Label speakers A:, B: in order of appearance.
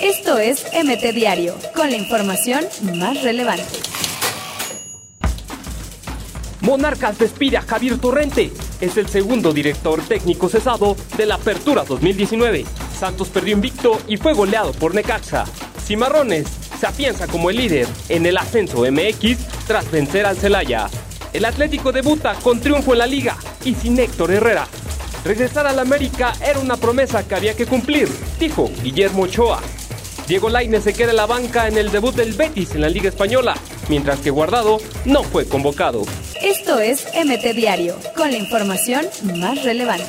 A: Esto es MT Diario, con la información más relevante.
B: Monarcas despide a Javier Torrente. Es el segundo director técnico cesado de la Apertura 2019. Santos perdió invicto y fue goleado por Necaxa. Cimarrones se afianza como el líder en el ascenso MX tras vencer al Celaya. El Atlético debuta con triunfo en la liga y sin Héctor Herrera. Regresar al América era una promesa que había que cumplir, dijo Guillermo Ochoa. Diego Lainez se queda en la banca en el debut del Betis en la Liga Española, mientras que Guardado no fue convocado.
A: Esto es MT Diario, con la información más relevante.